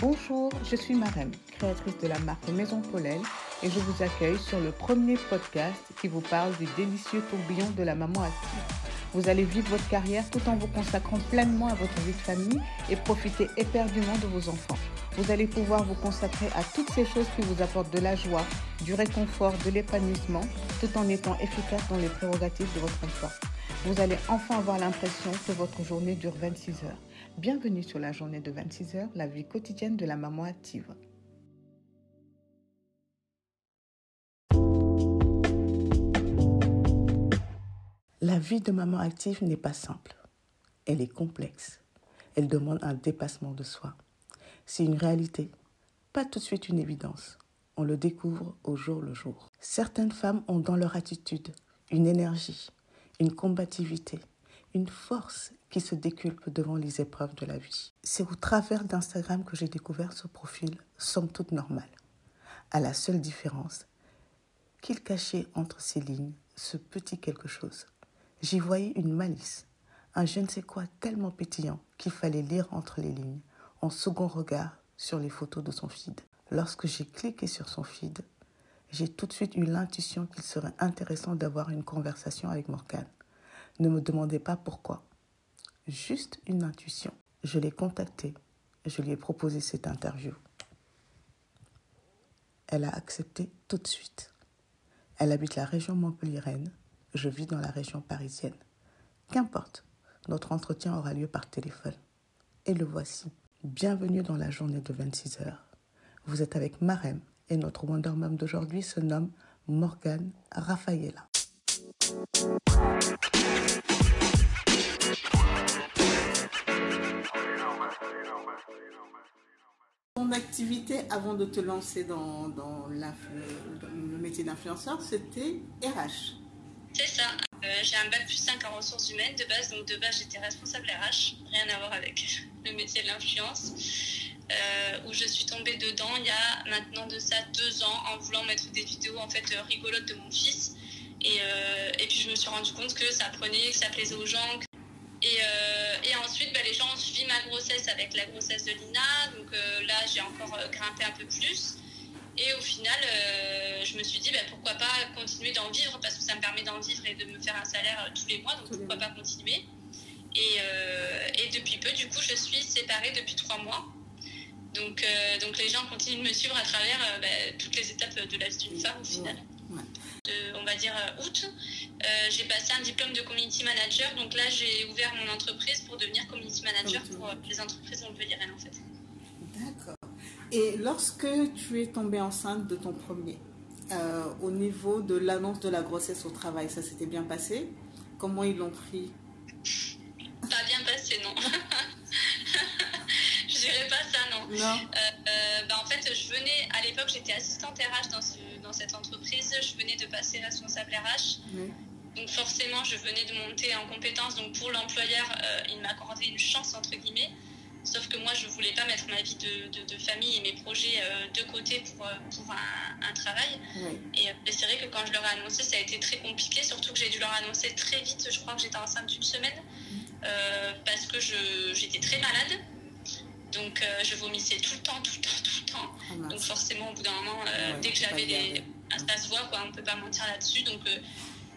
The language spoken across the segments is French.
Bonjour, je suis Marème, créatrice de la marque Maison Paulelle et je vous accueille sur le premier podcast qui vous parle du délicieux tourbillon de la maman active. Vous allez vivre votre carrière tout en vous consacrant pleinement à votre vie de famille et profiter éperdument de vos enfants. Vous allez pouvoir vous consacrer à toutes ces choses qui vous apportent de la joie, du réconfort, de l'épanouissement, tout en étant efficace dans les prérogatives de votre emploi. Vous allez enfin avoir l'impression que votre journée dure 26 heures. Bienvenue sur la journée de 26 heures, la vie quotidienne de la maman active. La vie de maman active n'est pas simple. Elle est complexe. Elle demande un dépassement de soi. C'est une réalité, pas tout de suite une évidence. On le découvre au jour le jour. Certaines femmes ont dans leur attitude une énergie, une combativité, une force qui se déculpe devant les épreuves de la vie. C'est au travers d'Instagram que j'ai découvert ce profil, somme toute normal, à la seule différence qu'il cachait entre ces lignes ce petit quelque chose. J'y voyais une malice, un je ne sais quoi tellement pétillant qu'il fallait lire entre les lignes, en second regard sur les photos de son feed. Lorsque j'ai cliqué sur son feed, j'ai tout de suite eu l'intuition qu'il serait intéressant d'avoir une conversation avec Morgane. Ne me demandez pas pourquoi. Juste une intuition. Je l'ai contactée. Je lui ai proposé cette interview. Elle a accepté tout de suite. Elle habite la région montpelliéraine. Je vis dans la région parisienne. Qu'importe, notre entretien aura lieu par téléphone. Et le voici. Bienvenue dans la journée de 26 heures. Vous êtes avec Marem et notre Wonder Mom d'aujourd'hui se nomme Morgane Raffaella. Activité avant de te lancer dans, le métier d'influenceur, c'était RH. C'est ça. Euh, j'ai un bac plus 5 en ressources humaines de base, donc de base j'étais responsable RH, rien à voir avec le métier de l'influence, euh, où je suis tombée dedans il y a maintenant de ça deux ans en voulant mettre des vidéos en fait euh, rigolotes de mon fils. Et, et puis je me suis rendu compte que ça prenait, que ça plaisait aux gens, et ma grossesse avec la grossesse de Lina. Donc euh, là, j'ai encore euh, grimpé un peu plus. Et au final, je me suis dit, bah, pourquoi pas continuer d'en vivre parce que ça me permet d'en vivre et de me faire un salaire tous les mois. Donc pourquoi pas continuer. Et, et, depuis peu, du coup, je suis séparée depuis trois mois. Donc, donc les gens continuent de me suivre à travers bah, toutes les étapes de la vie d'une femme au final on va dire euh, août, euh, j'ai passé un diplôme de community manager. Donc là, j'ai ouvert mon entreprise pour devenir community manager pour euh, les entreprises montpelliéraines en fait. D'accord. Et lorsque tu es tombée enceinte de ton premier, au niveau de l'annonce de la grossesse au travail, ça s'était bien passé? Comment ils l'ont pris? Pas bien passé, non. Bah, en fait, je venais, à l'époque, j'étais assistante RH dans ce dans cette entreprise, je venais de passer responsable RH. Donc forcément, je venais de monter en compétence. Donc pour l'employeur, euh, il m'accordait une chance, entre guillemets. Sauf que moi, je ne voulais pas mettre ma vie de, de, famille et mes projets euh, de côté pour, euh, pour un, travail. Et c'est vrai que quand je leur ai annoncé, ça a été très compliqué, surtout que j'ai dû leur annoncer très vite. Je crois que j'étais enceinte d'une semaine parce que j'étais très malade. Donc je vomissais tout le temps, tout le temps, tout le temps. Ah, donc forcément, au bout d'un moment, euh, dès que j'avais des... Ça se voit, quoi, on ne peut pas mentir là-dessus. Donc euh,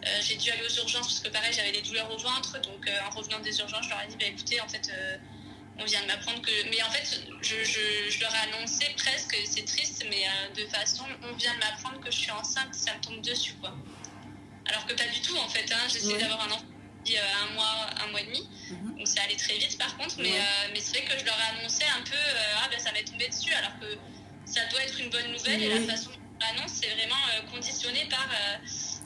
euh, j'ai dû aller aux urgences parce que pareil, j'avais des douleurs au ventre. Donc en revenant des urgences, je leur ai dit, bah, écoutez, en fait, on vient de m'apprendre que... Mais en fait, je, je, je leur ai annoncé presque, c'est triste, mais de façon, on vient de m'apprendre que je suis enceinte, ça me tombe dessus, quoi. Alors que pas du tout, en fait. Hein. J'essaie d'avoir un enfant un mois, un mois et demi. Mhm. Donc c'est allé très vite par contre, mais, mais c'est vrai que je leur ai annoncé un peu, ah ben ça m'est tombé dessus, alors que ça doit être une bonne nouvelle et la façon dont on l'annonce, c'est vraiment euh, conditionné par euh,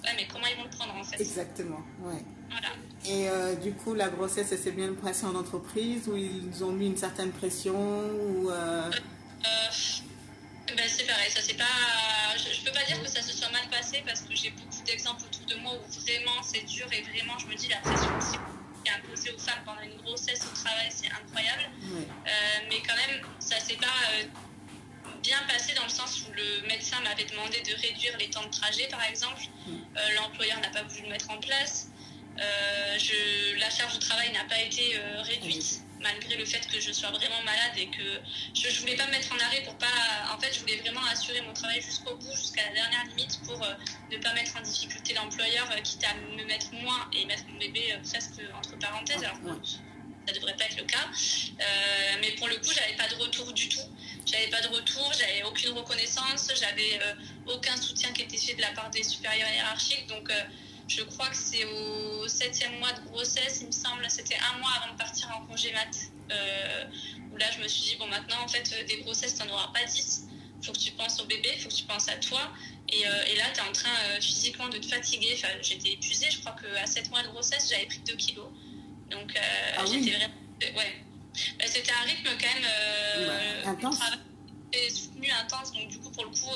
ouais, mais comment ils vont le prendre en fait. Exactement, ouais. Voilà. Et euh, du coup, la grossesse, elle s'est bien passée en entreprise ou ils ont mis une certaine pression ou ben, c'est pareil, ça c'est pas. Je, peux pas dire que ça se soit mal passé parce que j'ai beaucoup d'exemples autour de moi où vraiment c'est dur et vraiment je me dis la pression qui est imposée aux femmes pendant une grossesse au travail, c'est incroyable. mais quand même, ça c'est pas bien passé dans le sens où le médecin m'avait demandé de réduire les temps de trajet, par exemple. Euh, l'employeur n'a pas voulu le mettre en place. je, la charge de travail n'a pas été réduite malgré le fait que je sois vraiment malade et que je ne voulais pas me mettre en arrêt pour pas. En fait, je voulais vraiment assurer mon travail jusqu'au bout, jusqu'à la dernière limite pour euh, ne pas mettre en difficulté l'employeur, euh, quitte à me mettre moins et mettre mon bébé euh, presque entre parenthèses. Alors, ça devrait pas être le cas. mais pour le coup, j'avais pas de retour du tout. J'avais pas de retour, j'avais aucune reconnaissance, j'avais aucun soutien qui était fait de la part des supérieurs hiérarchiques. Donc, je crois que c'est au septième mois de grossesse, il me semble. C'était un mois avant de partir en congé mat. Euh, où là, je me suis dit, bon, maintenant, en fait, des grossesses, tu n'en auras pas 10. Il faut que tu penses au bébé, il faut que tu penses à toi. Et, euh, et là, tu es en train euh, physiquement de te fatiguer. Enfin, j'étais épuisée. Je crois qu'à 7 mois de grossesse, j'avais pris 2 kilos. Donc, ah j'étais vraiment. Ouais. Bah, c'était un rythme quand même. Ouais, intense. soutenu, intense. Donc, du coup, pour le coup,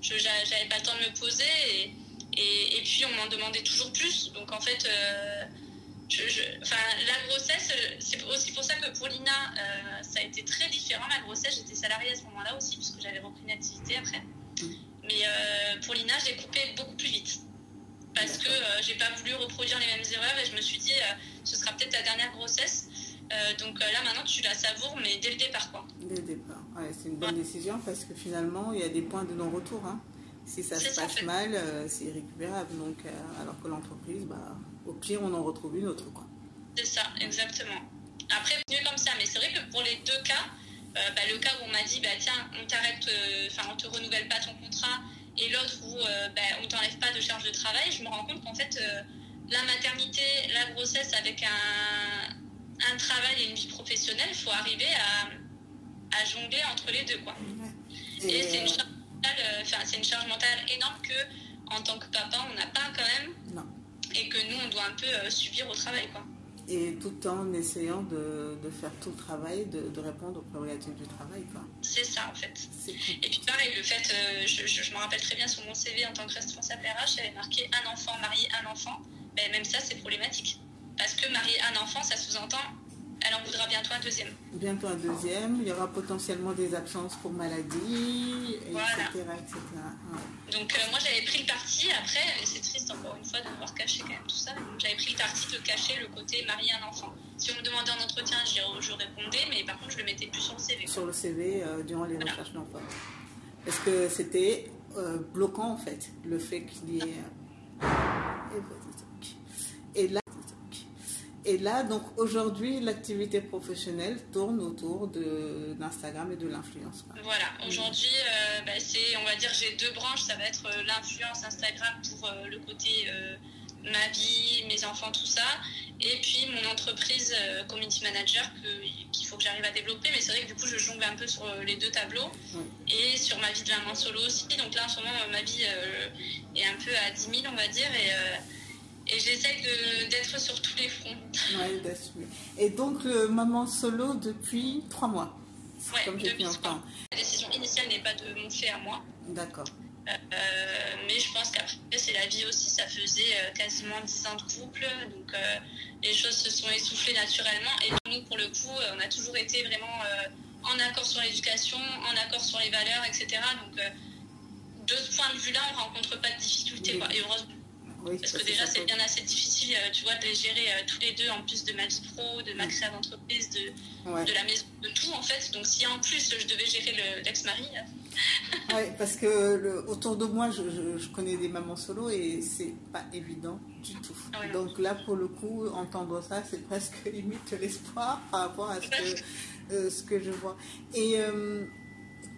je n'avais pas le temps de me poser. Et, et, puis, on m'en demandait toujours plus. Donc, en fait, euh, la grossesse, c'est aussi pour ça que pour Lina, euh, ça a été très différent. Ma grossesse, j'étais salariée à ce moment-là aussi, puisque j'avais repris une activité après. Mais euh, pour Lina, j'ai coupé beaucoup plus vite. Parce que j'ai pas voulu reproduire les mêmes erreurs et je me suis dit, ce sera peut-être ta dernière grossesse. donc là, maintenant, tu la savoures, mais dès le départ, quoi. Dès le départ, c'est une bonne décision parce que finalement, il y a des points de non-retour. Hein. Si ça se passe mal, euh, c'est irrécupérable. Donc, euh, alors que l'entreprise, bah, au pire, on en retrouve une autre. quoi. C'est ça, exactement. Après, mieux comme ça. Mais c'est vrai que pour les deux cas, euh, bah, le cas où on m'a dit, bah, tiens, on t'arrête, enfin, on te renouvelle pas ton contrat, et l'autre où bah, on t'enlève pas de charge de travail, je me rends compte qu'en fait, la maternité, la grossesse avec un, un travail et une vie professionnelle, il faut arriver à, à, jongler entre les deux. Quoi. Et, c'est une charge euh, c'est une charge mentale énorme que en tant que papa, on n'a pas quand même. Non. Et que nous, on doit un peu euh, subir au travail, quoi. Et tout en essayant de, de faire tout le travail, de, de, répondre aux problématiques du travail, quoi. C'est ça, en fait. Et puis pareil, le fait, euh, je, je, me rappelle très bien sur mon CV en tant que responsable RH, j'avais marqué un enfant, marié, un enfant. Ben, même ça, c'est problématique. Parce que marié un enfant, ça sous-entend elle en voudra bientôt un deuxième. Bientôt un deuxième. Il y aura potentiellement des absences pour maladie, etc. Donc euh, moi j'avais pris le parti, après, c'est triste encore une fois de devoir cacher quand même tout ça, j'avais pris le parti de cacher le côté marié un enfant. Si on me demandait en entretien, je répondais, mais par contre je le mettais plus sur le CV. Sur le CV euh, durant les recherches d'emploi. Est-ce que c'était euh, bloquant en fait, le fait qu'il y ait... Et là, et là, donc aujourd'hui, l'activité professionnelle tourne autour d'Instagram et de l'influence. Voilà, aujourd'hui, euh, bah, c'est, on va dire, j'ai deux branches. Ça va être euh, l'influence Instagram pour euh, le côté ma vie, mes enfants, tout ça. Et puis mon entreprise community manager qu'il faut que j'arrive à développer. Mais c'est vrai que du coup, je jongle un peu sur les deux tableaux. Et sur ma vie de maman solo aussi. Donc là, en ce moment, ma vie est un peu à 10 000, on va dire. Et et j'essaye d'être sur tous les fronts. Ouais, d'assumer. Et donc, le maman solo depuis trois mois ouais, comme j'ai pu entendre. La décision initiale n'est pas de mon fait à moi. D'accord. Euh, mais je pense qu'après, c'est la vie aussi. Ça faisait euh, quasiment 10 ans de couple. Donc, euh, les choses se sont essoufflées naturellement. Et nous, pour le coup, on a toujours été vraiment en accord sur l'éducation, en accord sur les valeurs, etc. Donc, de ce point de vue-là, on ne rencontre pas de difficultés. Et heureusement parce que déjà, c'est bien assez difficile, euh, tu vois, de les gérer euh, tous les deux, en plus de ma vie pro, de ma création d'entreprise, de, de la maison, de tout, en fait. Donc, si en plus, je devais gérer l'ex-mari. Euh, oui, parce que le, autour de moi, je, je, connais des mamans solo et c'est pas évident du tout. Donc, là, pour le coup, entendre ça, c'est presque limite l'espoir par rapport à ce que, ce que je vois. Et.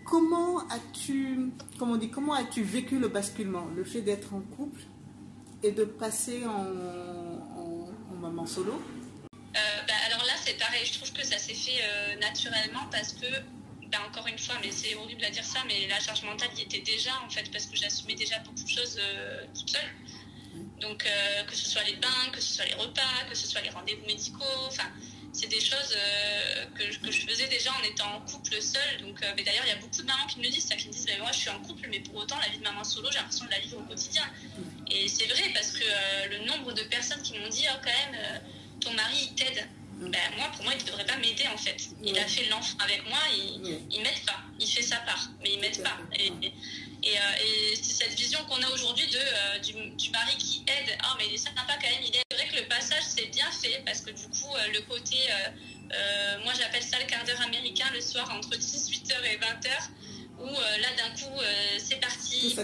comment as-tu, comment dit, comment as-tu vécu le basculement, le fait d'être en couple et de passer en, maman solo euh, bah, Alors là, c'est pareil. Je trouve que ça s'est fait euh, naturellement parce que, bah, encore une fois, mais c'est horrible à dire ça, mais la charge mentale y était déjà en fait parce que j'assumais déjà beaucoup de choses euh, toute seule. Donc, que ce soit les bains, que ce soit les repas, que ce soit les rendez-vous médicaux, enfin, c'est des choses euh, que, que, je faisais déjà en étant en couple seul. Donc, euh, mais d'ailleurs, il y a beaucoup de mamans qui me le disent, ça, qui me disent, moi, je suis en couple, mais pour autant, la vie de maman solo, j'ai l'impression de la vivre au quotidien. Et c'est vrai parce que euh, le nombre de personnes qui m'ont dit, oh, quand même, ton mari, il t'aide. Ben, moi, pour moi, il ne devrait pas m'aider en fait. Il a fait l'enfant avec moi, il, il m'aide pas. Il fait sa part, mais il m'aide pas. Et, Et, c'est cette vision qu'on a aujourd'hui de du, du, mari qui aide. Ah, mais il est sympa quand même, il est. C'est vrai que le passage, c'est bien fait parce que du coup, le côté. moi, j'appelle ça le quart d'heure américain le soir entre 10, 8h et 20h où là, d'un coup, c'est parti.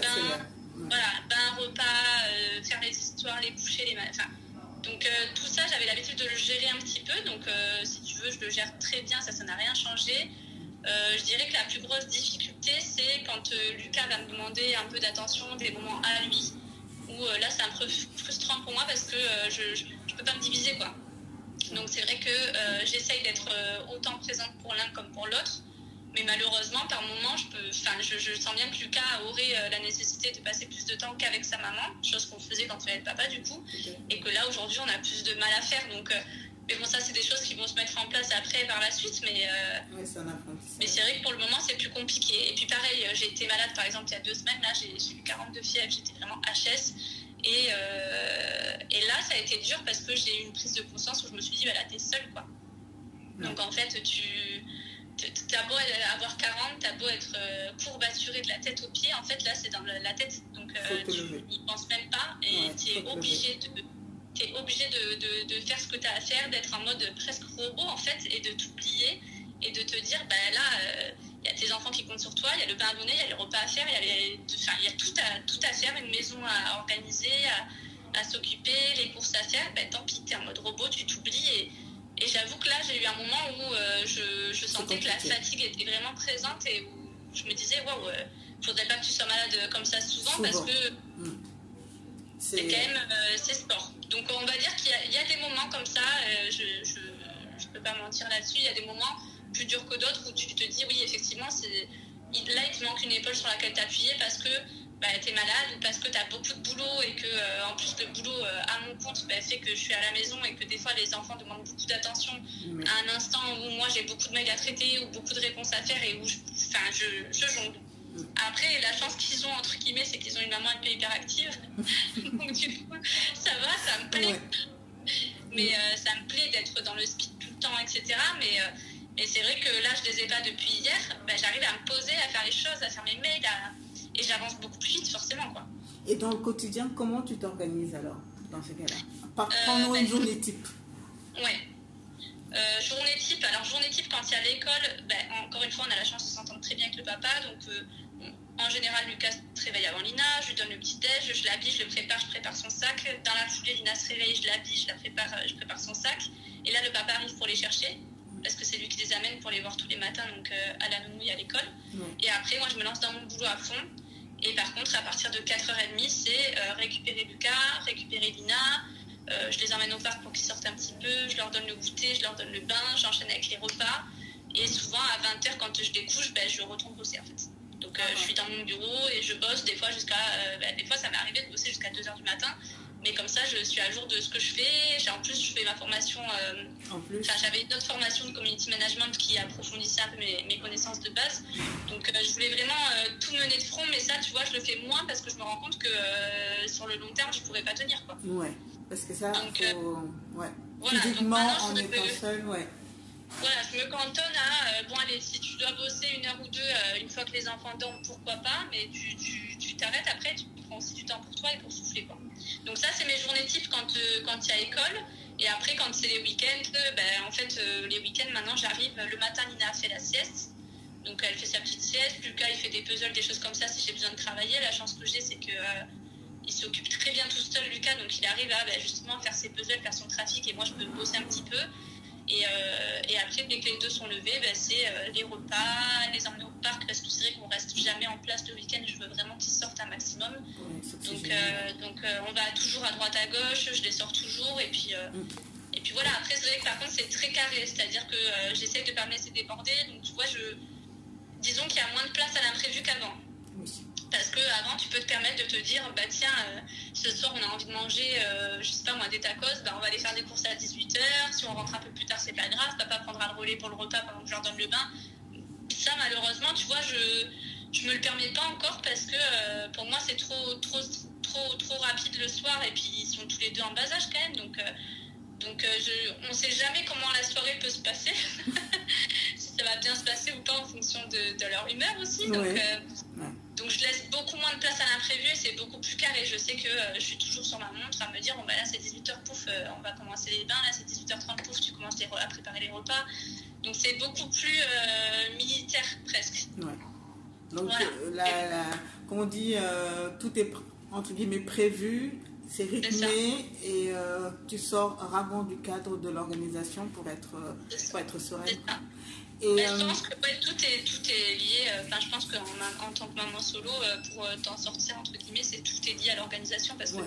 Voilà, bain, repas, faire les histoires, les coucher, les. Enfin, donc euh, tout ça, j'avais l'habitude de le gérer un petit peu. Donc euh, si tu veux, je le gère très bien, ça, ça n'a rien changé. Euh, je dirais que la plus grosse difficulté, c'est quand Lucas va me demander un peu d'attention, des moments à lui, où là, c'est un peu frustrant pour moi parce que je ne peux pas me diviser. quoi. Donc c'est vrai que j'essaye d'être autant présente pour l'un comme pour l'autre. Mais malheureusement, par moment, je, peux, je, je sens bien que Lucas aurait euh, la nécessité de passer plus de temps qu'avec sa maman, chose qu'on faisait quand il avait le papa du coup, et que là aujourd'hui on a plus de mal à faire. Donc, euh, mais bon, ça c'est des choses qui vont se mettre en place après par la suite, mais, euh, mais c'est vrai que pour le moment c'est plus compliqué. Et puis pareil, j'ai été malade par exemple il y a deux semaines, là j'ai eu 42 fièvres, j'étais vraiment HS. Et, et, là ça a été dur parce que j'ai eu une prise de conscience où je me suis dit, bah là t'es seule quoi. Donc en fait, tu t'as beau avoir 40, t'as beau être euh, courbaturé de la tête aux pieds, en fait là c'est dans la tête, donc euh, tu n'y penses même pas et tu es obligé de es obligé de, de, faire ce que tu as à faire, d'être en mode presque robot en fait et de t'oublier et de te dire bah là il euh, y a tes enfants qui comptent sur toi, il y a le bain à donner, il y a les repas à faire, il y a, y a tout, à, tout à faire, une maison à organiser, à, à s'occuper, les courses à faire, bah, tant pis, tu es en mode robot, tu t'oublies et et j'avoue que là, j'ai eu un moment où euh, je, je, sentais que la fatigue était vraiment présente et où je me disais, waouh, ne euh, faudrait pas que tu sois malade comme ça souvent, parce que hmm. c'est quand même euh, c'est sport. Donc on va dire qu'il y, a des moments comme ça, je, je, peux pas mentir là-dessus, il y a des moments plus durs que d'autres où tu te dis, oui, effectivement, c'est là, il te manque une épaule sur laquelle t'appuyer parce que bah, tu es malade ou parce que tu as beaucoup de boulot et que euh, en plus le boulot euh, à mon compte bah, fait que je suis à la maison et que des fois les enfants demandent beaucoup d'attention à un instant où moi j'ai beaucoup de mails à traiter ou beaucoup de réponses à faire et où je, je, je jongle. Après, la chance qu'ils ont, entre guillemets, c'est qu'ils ont une maman un peu hyperactive. Donc, du coup, ça va, ça me plaît. Mais euh, ça me plaît d'être dans le speed tout le temps, etc. Mais, et c'est vrai que là, je les ai pas depuis hier. Bah, j'arrive à me poser, à faire les choses, à faire mes mails, à et j'avance beaucoup plus vite, forcément. Quoi. Et dans le quotidien, comment tu t'organises alors, dans ce cas-là? Euh, une journée type. Ouais. Euh, journée type, alors journée type quand il y a l'école, ben, encore une fois on a la chance de s'entendre très bien avec le papa, donc euh, en général Lucas se réveille avant Lina, je lui donne le petit déj, je l'habille, je le prépare, je prépare son sac, dans la foulée Lina se réveille, je l'habille, je la prépare, je prépare son sac, et là le papa arrive pour les chercher, parce que c'est lui qui les amène pour les voir tous les matins, donc à la nounou et à l'école, et après moi je me lance dans mon boulot à fond, et par contre, à partir de 4h30, c'est euh, récupérer Lucas, récupérer Lina. Euh, je les emmène au parc pour qu'ils sortent un petit peu. Je leur donne le goûter, je leur donne le bain. J'enchaîne avec les repas. Et souvent, à 20h, quand je les couche, ben, je retourne bosser en fait. Donc, euh, je suis dans mon bureau et je bosse des fois jusqu'à. Ben, des fois, ça m'est arrivé de bosser jusqu'à 2h du matin. Mais comme ça, je suis à jour de ce que je fais. En plus, je fais ma formation. En plus. J'avais une autre formation de community management qui approfondissait un peu mes, connaissances de base. Donc, je voulais vraiment mener de front, mais ça, tu vois, je le fais moins parce que je me rends compte que sur le long terme, je pourrais pas tenir. Quoi. Ouais, parce que ça, donc, faut... ouais. Voilà, Physiquement, en étant seul, ouais. Voilà, je me cantonne à, bon allez, si tu dois bosser une heure ou deux, une fois que les enfants dorment, pourquoi pas, mais tu t'arrêtes tu, après, tu prends aussi du temps pour toi et pour souffler. Quoi. Donc ça, c'est mes journées types quand euh, quand il y a école. Et après, quand c'est les week-ends, euh, ben, en fait, euh, les week-ends, maintenant, j'arrive. Le matin, Nina fait la sieste. Donc elle fait sa petite sieste. Lucas, il fait des puzzles, des choses comme ça si j'ai besoin de travailler. La chance que j'ai, c'est que il s'occupe très bien tout seul, Lucas. Donc il arrive à ben, justement faire ses puzzles, faire son trafic. Et moi, je peux bosser un petit peu. Et, et, après, dès que les deux sont levés, ben, c'est les repas, les emmener au parc, parce que c'est vrai qu'on reste jamais en place le week-end. Je veux vraiment qu'ils sortent un maximum. donc, euh, donc euh, on va toujours à droite à gauche, je les sors toujours. Et puis, euh, mm. et puis voilà, après, c'est vrai que par contre, c'est très carré. C'est-à-dire que j'essaie de ne pas me laisser déborder. Donc, tu vois, je... disons qu'il y a moins de place à l'imprévu qu'avant. Parce qu'avant, tu peux te permettre de te dire, bah tiens, ce soir, on a envie de manger, je sais pas moi, des tacos, bah, on va aller faire des courses à 18h. Si on rentre un peu plus tard, c'est pas grave. Papa prendra le relais pour le repas pendant que je leur donne le bain ça, malheureusement, tu vois, je je me le permets pas encore parce que euh, pour moi, c'est trop, trop, trop, trop rapide le soir et puis ils sont tous les deux en bas âge quand même. Donc, euh, donc euh, je, on sait jamais comment la soirée peut se passer. ça va bien se passer ou pas en fonction de, leur humeur aussi. Donc, donc Donc je laisse beaucoup moins de place à l'imprévu, c'est beaucoup plus carré. Je sais que je suis toujours sur ma montre à me dire, bon bah là c'est 18h, pouf, on va commencer les bains, là c'est 18h30, pouf, tu commences à préparer les repas. Donc c'est beaucoup plus militaire presque. Ouais. Donc la, la, comme on dit, tout est entre guillemets prévu, c'est rythmé et euh, tu sors rarement du cadre de l'organisation pour être, pour être sereine. Et, je euh, pense que tout, est, tout est lié. Euh, enfin, je pense qu'en en tant que maman solo, pour t'en sortir, entre guillemets, c'est tout est lié à l'organisation. Parce que,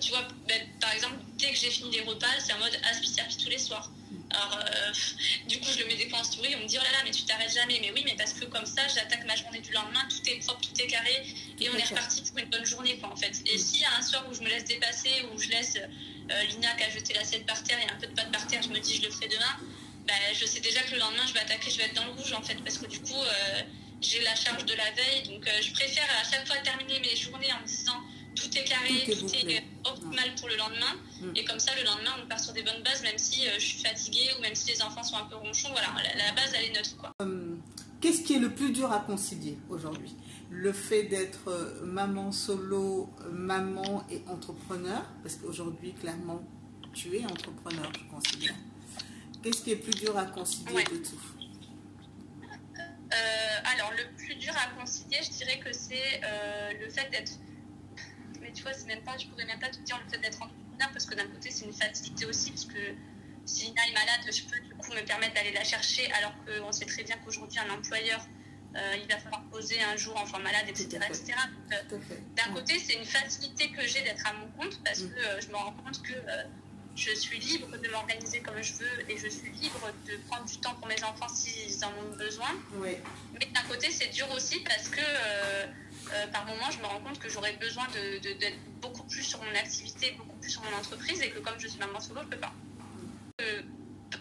tu vois, ben, par exemple, dès que j'ai fini les repas, c'est en mode aspi tous les soirs. Alors, euh, du coup, je le mets des points en story, on me dit oh là là, mais tu t'arrêtes jamais. Mais oui, mais parce que comme ça, j'attaque ma journée du lendemain, tout est propre, tout est carré, et on est reparti pour une bonne journée, quoi, en fait. Et s'il y a un soir où je me laisse dépasser, où je laisse euh, Lina qui a jeté l'assiette par terre et un peu de pâte par terre, je me dis je le ferai demain, bah, je sais déjà que le lendemain, je vais attaquer, je vais être dans le rouge, en fait, parce que du coup, euh, j'ai la charge de la veille, donc je préfère à chaque fois terminer mes journées en me disant tout est carré, tout est, optimal pour le lendemain. Mm. Et comme ça, le lendemain, on part sur des bonnes bases, même si euh, je suis fatiguée ou même si les enfants sont un peu ronchons. Voilà, la, base, elle est neutre. Quoi. Euh, qu'est-ce qui est le plus dur à concilier aujourd'hui? Le fait d'être euh, maman solo, maman et entrepreneur, parce qu'aujourd'hui, clairement, tu es entrepreneur, je considère. Qu'est-ce qui est plus dur à concilier de tout alors, le plus dur à concilier, je dirais que c'est le fait d'être tu vois, c'est même pas, je pourrais même pas te dire le fait d'être entrepreneur parce que d'un côté, c'est une facilité aussi, parce que si Nina est malade, je peux du coup me permettre d'aller la chercher, alors qu'on sait très bien qu'aujourd'hui, un employeur, euh, il va falloir poser un jour enfant malade, etc. etc. Euh, d'un côté, c'est une facilité que j'ai d'être à mon compte parce mm. que euh, je me rends compte que je suis libre de m'organiser comme je veux et je suis libre de prendre du temps pour mes enfants s'ils en ont besoin. Mais d'un côté, c'est dur aussi parce que euh, par moment, je me rends compte que j'aurais besoin d'être beaucoup plus sur mon activité, beaucoup plus sur mon entreprise, et que comme je suis maman solo, je ne peux pas. Euh,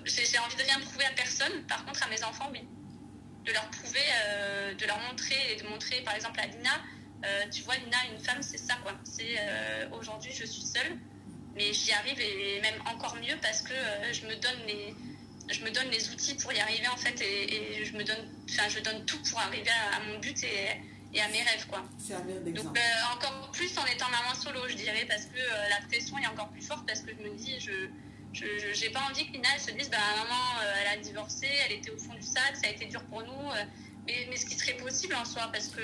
j'ai envie de rien prouver à personne, par contre à mes enfants, oui. De leur prouver, euh, de leur montrer, et de montrer par exemple à Lina, tu vois, Lina, une femme, c'est ça, quoi. C'est aujourd'hui, je suis seule, mais j'y arrive, et même encore mieux parce que je me donne les je me donne les outils pour y arriver en fait et, je me donne enfin je donne tout pour arriver à, à mon but et, et à mes rêves. Quoi. Donc euh, encore plus en étant maman solo, je dirais, parce que euh, la pression est encore plus forte, parce que je me dis, je j'ai pas envie que Lina se dise, bah, maman, euh, elle a divorcé, elle était au fond du sac, ça a été dur pour nous. Mais, mais, ce qui serait possible en soi, parce que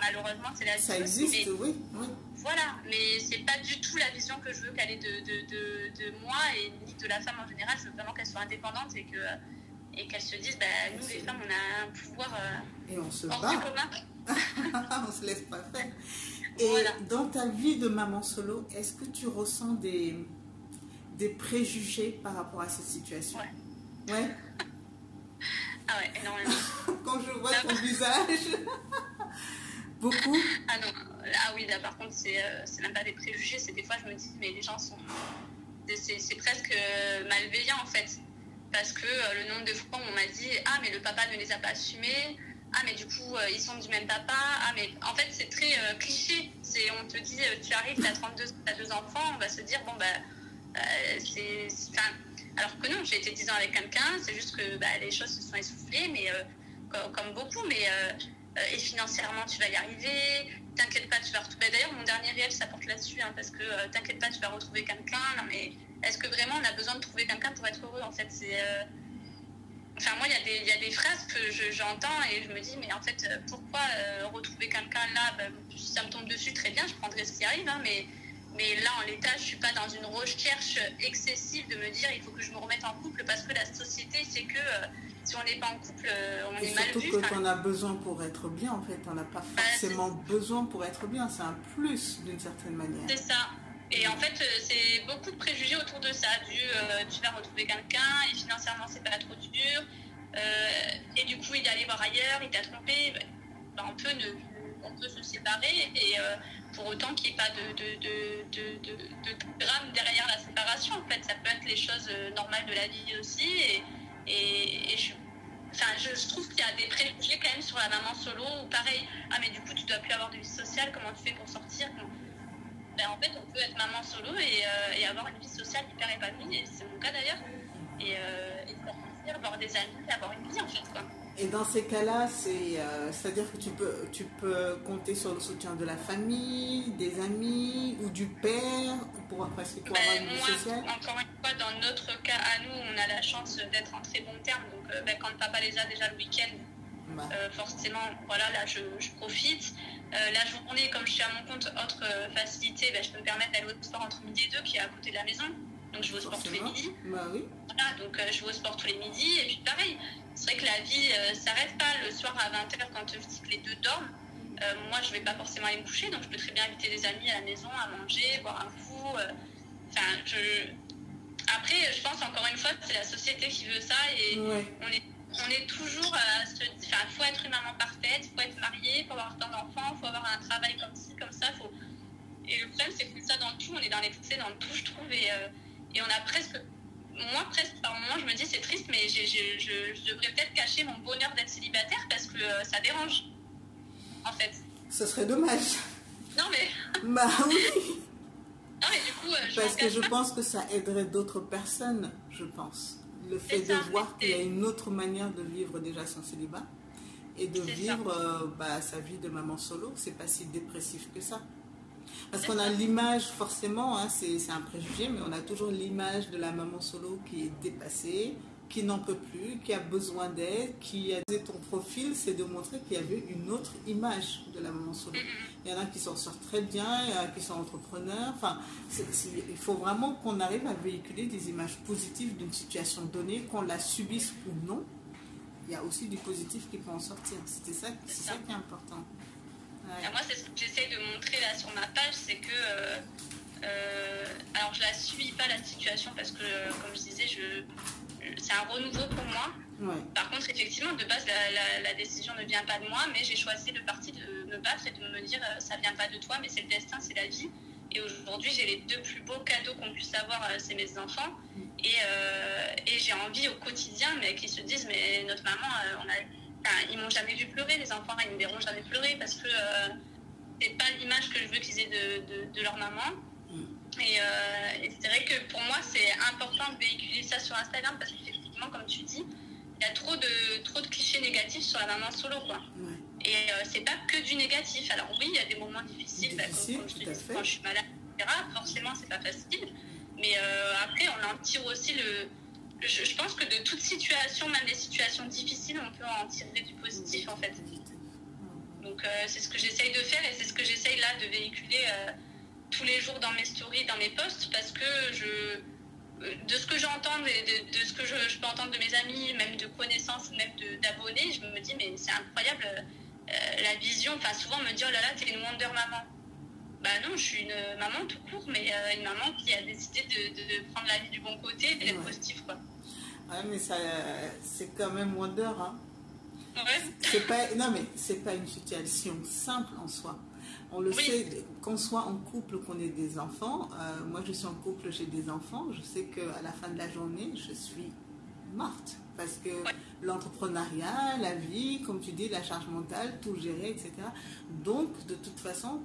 malheureusement, c'est la. Ça existe, oui, oui. Voilà, mais c'est pas du tout la vision que je veux qu'elle ait de, de, de, de, moi et ni de la femme en général. Je veux vraiment qu'elle soit indépendante et que et qu'elle se dise, bah, nous les femmes, on a un pouvoir et on se hors bat. commun. on se laisse pas faire. Et dans ta vie de maman solo, est-ce que tu ressens des, des préjugés par rapport à cette situation? Ouais. Ouais Ah ouais, énormément. Quand je vois ton visage. Beaucoup Ah non, ah oui, là par contre, c'est euh, même pas des préjugés, c'est des fois je me dis, mais les gens sont. C'est presque malveillant en fait. Parce que euh, le nombre de fois on m'a dit, ah, mais le papa ne les a pas assumés ah mais du coup euh, ils sont du même papa, ah mais en fait c'est très euh, cliché, c'est on te dit euh, tu arrives, tu as 32, as deux enfants, on va se dire bon bah c'est, alors que non, j'ai été 10 ans avec quelqu'un, c'est juste que bah, les choses se sont essoufflées, mais comme, beaucoup, mais et financièrement tu vas y arriver, t'inquiète pas, tu vas retrouver. D'ailleurs, mon dernier réel, ça porte là-dessus, hein, parce que t'inquiète pas, tu vas retrouver quelqu'un. Mais est-ce que vraiment on a besoin de trouver quelqu'un pour être heureux En fait, c'est Enfin, moi, il y, a des phrases que j'entends et je me dis, mais en fait, euh, pourquoi euh, retrouver quelqu'un là ben, Si ça me tombe dessus, très bien, je prendrai ce qui arrive, hein, mais, mais là, en l'état, je ne suis pas dans une recherche excessive de me dire, il faut que je me remette en couple parce que la société, c'est que euh, si on n'est pas en couple, on est mal vu. Surtout que tu en as besoin pour être bien, en fait. On n'a pas bah, forcément besoin pour être bien, c'est un plus d'une certaine manière. C'est ça. Et en fait, euh, c'est beaucoup de préjugés autour de ça, du euh, tu vas retrouver quelqu'un et financièrement c'est pas trop dur. Euh, et du coup, il est allé voir ailleurs, il t'a trompé. On, peut ne, on peut se séparer et pour autant qu'il n'y ait pas de, drame derrière la séparation. En fait, ça peut être les choses normales de la vie aussi. Et, je, trouve qu'il y a des préjugés quand même sur la maman solo ou pareil, ah mais du coup tu dois plus avoir de vie sociale, comment tu fais pour sortir ben, en fait, on peut être maman solo et, euh, et, avoir une vie sociale hyper épanouie, et c'est mon cas d'ailleurs, et, euh, sortir, avoir des amis, avoir une vie en fait. Et dans ces cas-là, c'est, euh, c'est-à-dire que tu peux, tu peux compter sur le soutien de la famille, des amis ou du père pour, parce pour avoir Ben, une vie moi, sociale. encore une fois, dans notre cas à nous, on a la chance d'être en très bon terme. Donc, euh, ben, quand papa les a déjà le week-end, Bah, euh, forcément, voilà, là, je, je profite. Euh, la journée, comme je suis à mon compte, autre facilité, ben, je peux me permettre d'aller au sport entre midi et deux, qui est à côté de la maison. Donc, je vais au sport tous les midis. Bah oui. Voilà, donc euh, je vais au sport tous les midis. Et puis, pareil, c'est vrai que la vie euh, s'arrête pas le soir à 20h quand je dis que les deux dorment. Euh, moi, je vais pas forcément aller me coucher, donc je peux très bien inviter des amis à la maison à manger, boire un coup. Enfin, je. Après, je pense encore une fois que c'est la société qui veut ça et Ouais. on est, on est toujours à se dire, enfin, faut être une maman parfaite, faut être mariée, faut avoir tant d'enfants, faut avoir un travail comme ci, comme ça, faut. Et le problème, c'est que ça dans le tout, on est dans l'excès, dans le tout, je trouve, et, euh, et on a presque, moi presque par moment, je me dis c'est triste, mais j'ai- je, je devrais peut-être cacher mon bonheur d'être célibataire parce que euh, ça dérange, en fait. Ce serait dommage. Non mais, Bah oui. non mais du coup, euh, je Parce que je pas. pense que ça aiderait d'autres personnes, je pense. Le fait de voir qu'il y a une autre manière de vivre déjà son célibat et de vivre euh, bah, sa vie de maman solo, c'est pas si dépressif que ça. Parce qu'on a l'image, forcément, hein, c'est un préjugé, mais on a toujours l'image de la maman solo qui est dépassée, qui n'en peut plus, qui a besoin d'aide, qui a ton profil, c'est de montrer qu'il y avait une autre image de la maman solo. Il y en a qui s'en sortent très bien, il y en a qui sont entrepreneurs. Enfin, il faut vraiment qu'on arrive à véhiculer des images positives d'une situation donnée, qu'on la subisse ou non. Il y a aussi du positif qui peut en sortir. C'est ça ça. qui est important. Moi, c'est ce que j'essaye de montrer là sur ma page, c'est que. euh, euh, alors, je la subis pas la situation parce que, euh, comme je disais, je, c'est un renouveau pour moi. Ouais. Par contre, effectivement, de base, la, la- la décision ne vient pas de moi, mais j'ai choisi le parti de me battre et de me dire ça vient pas de toi, mais c'est le destin, c'est la vie. Et aujourd'hui, j'ai les deux plus beaux cadeaux qu'on puisse avoir, c'est mes enfants. Et, euh, et j'ai envie au quotidien, mais qu'ils se disent mais notre maman, on a, enfin, ils m'ont jamais vu pleurer, les enfants, ils me verront jamais pleurer parce que euh, c'est pas l'image que je veux qu'ils aient de, de- de leur maman. Mm. Et, euh, et c'est vrai que pour moi, c'est important de véhiculer ça sur Instagram parce qu'effectivement, comme tu dis, il y a trop de, trop de clichés négatifs sur la maman solo. Quoi. Ouais. Et euh, c'est pas que du négatif. Alors oui, il y a des moments difficiles, bah, comme- je te dis, quand je suis malade, etc. Forcément, c'est pas facile. Mais euh, après, on en tire aussi le. Je, je pense que de toute situation, même des situations difficiles, on peut en tirer du positif en fait. Donc euh, c'est ce que j'essaye de faire et c'est ce que j'essaye là de véhiculer euh, tous les jours dans mes stories, dans mes posts, parce que je, euh, de ce que j'entends, et de, de ce que je, je peux entendre de mes amis, même de connaissances, même d'abonnés, je me dis mais c'est incroyable euh, la vision. Enfin souvent on me dit oh là là t'es une Wonder Maman. Bah non, je suis une maman tout court, mais une maman qui a décidé de, de- de prendre la vie du bon côté et d'être Ouais. positive quoi. Ouais, mais ça, c'est quand même Wonder. Hein. Ouais. C'est pas, non, mais c'est pas une situation simple en soi. On le Oui. sait, qu'on soit en couple, qu'on ait des enfants. euh, moi, je suis en couple, j'ai des enfants. Je sais qu'à la fin de la journée, je suis morte. Parce que Ouais. l'entrepreneuriat, la vie, comme tu dis, la charge mentale, tout gérer, etc. Donc, de toute façon,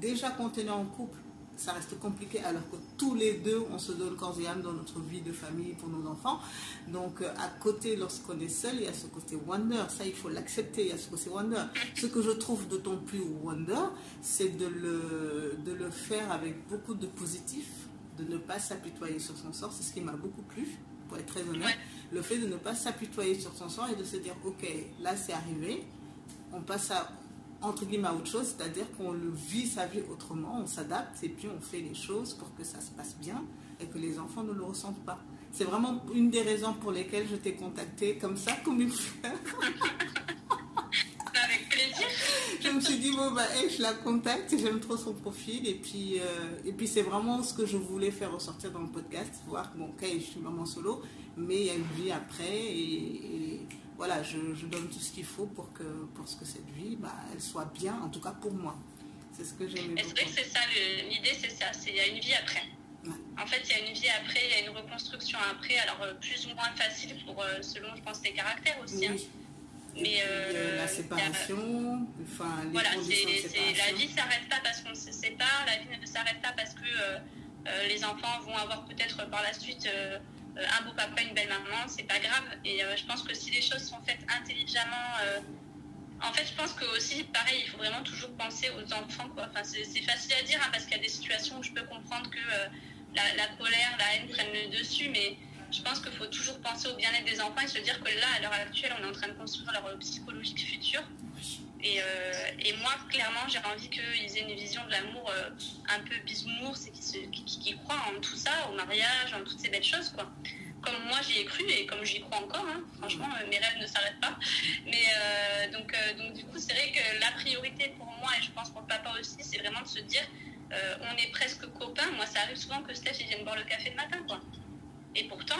déjà quand on est en couple, ça reste compliqué alors que tous les deux, on se donne corps et âme dans notre vie de famille pour nos enfants. Donc, euh, à côté, lorsqu'on est seul, il y a ce côté wonder. Ça, il faut l'accepter. Il y a ce côté wonder. Ce que je trouve d'autant plus wonder, c'est de le, de le faire avec beaucoup de positif, de ne pas s'apitoyer sur son sort. C'est ce qui m'a beaucoup plu, pour être très honnête. Le fait de ne pas s'apitoyer sur son sort et de se dire, OK, là, c'est arrivé. On passe à, entre guillemets, à autre chose, c'est-à-dire qu'on le vit sa vie autrement, on s'adapte et puis on fait les choses pour que ça se passe bien et que les enfants ne le ressentent pas. C'est vraiment une des raisons pour lesquelles je t'ai contacté comme ça, comme une. Avec plaisir. je me suis dit, bon, bah, hey, je la contacte, j'aime trop son profil. Et puis, euh, et puis c'est vraiment ce que je voulais faire ressortir dans le podcast. Voir, bon, ok, je suis maman solo, mais il y a une vie après. Et, et voilà, je, je donne tout ce qu'il faut pour que, pour ce que cette vie, bah, elle soit bien, en tout cas pour moi. C'est ce que vrai beaucoup. que c'est ça, l'idée c'est ça, c'est il y a une vie après. Ouais. En fait, il y a une vie après, il y a une reconstruction après, alors euh, plus ou moins facile pour, euh, selon, je pense, les caractères aussi. hein. Et Mais, euh, la a- séparation, enfin, les Voilà, conditions de la vie s'arrête pas parce qu'on se sépare, la vie ne s'arrête pas parce que euh, les enfants vont avoir peut-être par la suite euh, un beau papa, une belle maman, c'est pas grave. Et je pense que si les choses sont faites intelligemment, en fait, je pense que aussi, pareil, il faut vraiment toujours penser aux enfants. Quoi. Enfin, c'est facile à dire hein, parce qu'il y a des situations où je peux comprendre que la, colère, la haine prennent le dessus, mais je pense qu'il faut toujours penser au bien-être des enfants et se dire que là, à l'heure actuelle, on est en train de construire leur psychologie future. Et, euh, et, moi, clairement, j'ai envie qu'ils aient une vision de l'amour euh, un peu bisounours et qu'ils croient en tout ça, au mariage, en toutes ces belles choses, quoi. Comme moi, j'y ai cru et comme j'y crois encore, hein. franchement, euh, mes rêves ne s'arrêtent pas. Mais donc, donc, du coup, c'est vrai que la priorité pour moi, et je pense pour le papa aussi, c'est vraiment de se dire on est presque copains. Moi, ça arrive souvent que Steph vienne boire le café le matin, quoi. Et pourtant,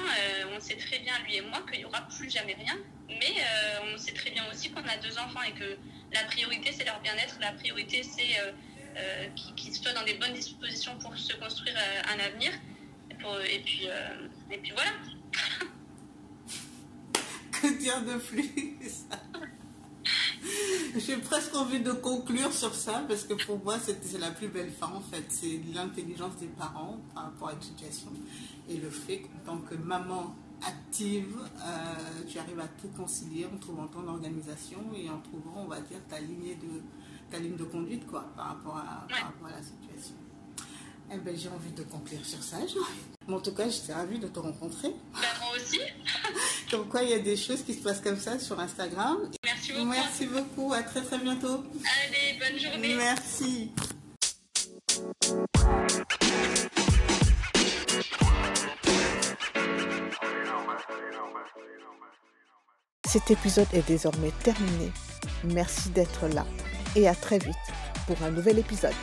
on sait très bien, lui et moi, qu'il n'y aura plus jamais rien. Mais on sait très bien aussi qu'on a deux enfants et que la priorité, c'est leur bien-être. La priorité, c'est euh, euh, qu'ils soient dans des bonnes dispositions pour se construire euh, un avenir. Et, puis, voilà. que dire de plus? J'ai presque envie de conclure sur ça parce que pour moi, c'est la plus belle fin en fait. C'est l'intelligence des parents par rapport à l'éducation et le fait qu'en tant que maman active, euh, tu arrives à tout concilier en trouvant ton organisation et en trouvant, on va dire, ta ligne de, ta ligne de conduite quoi, par, rapport à, la situation. Eh ben, j'ai envie de conclure sur ça. en tout cas, j'étais ravie de te rencontrer. Ben, moi aussi. comme quoi, il y a des choses qui se passent comme ça sur Instagram. Merci beaucoup. Merci beaucoup. À très très bientôt. Allez, bonne journée. Merci. Cet épisode est désormais terminé. Merci d'être là et à très vite pour un nouvel épisode.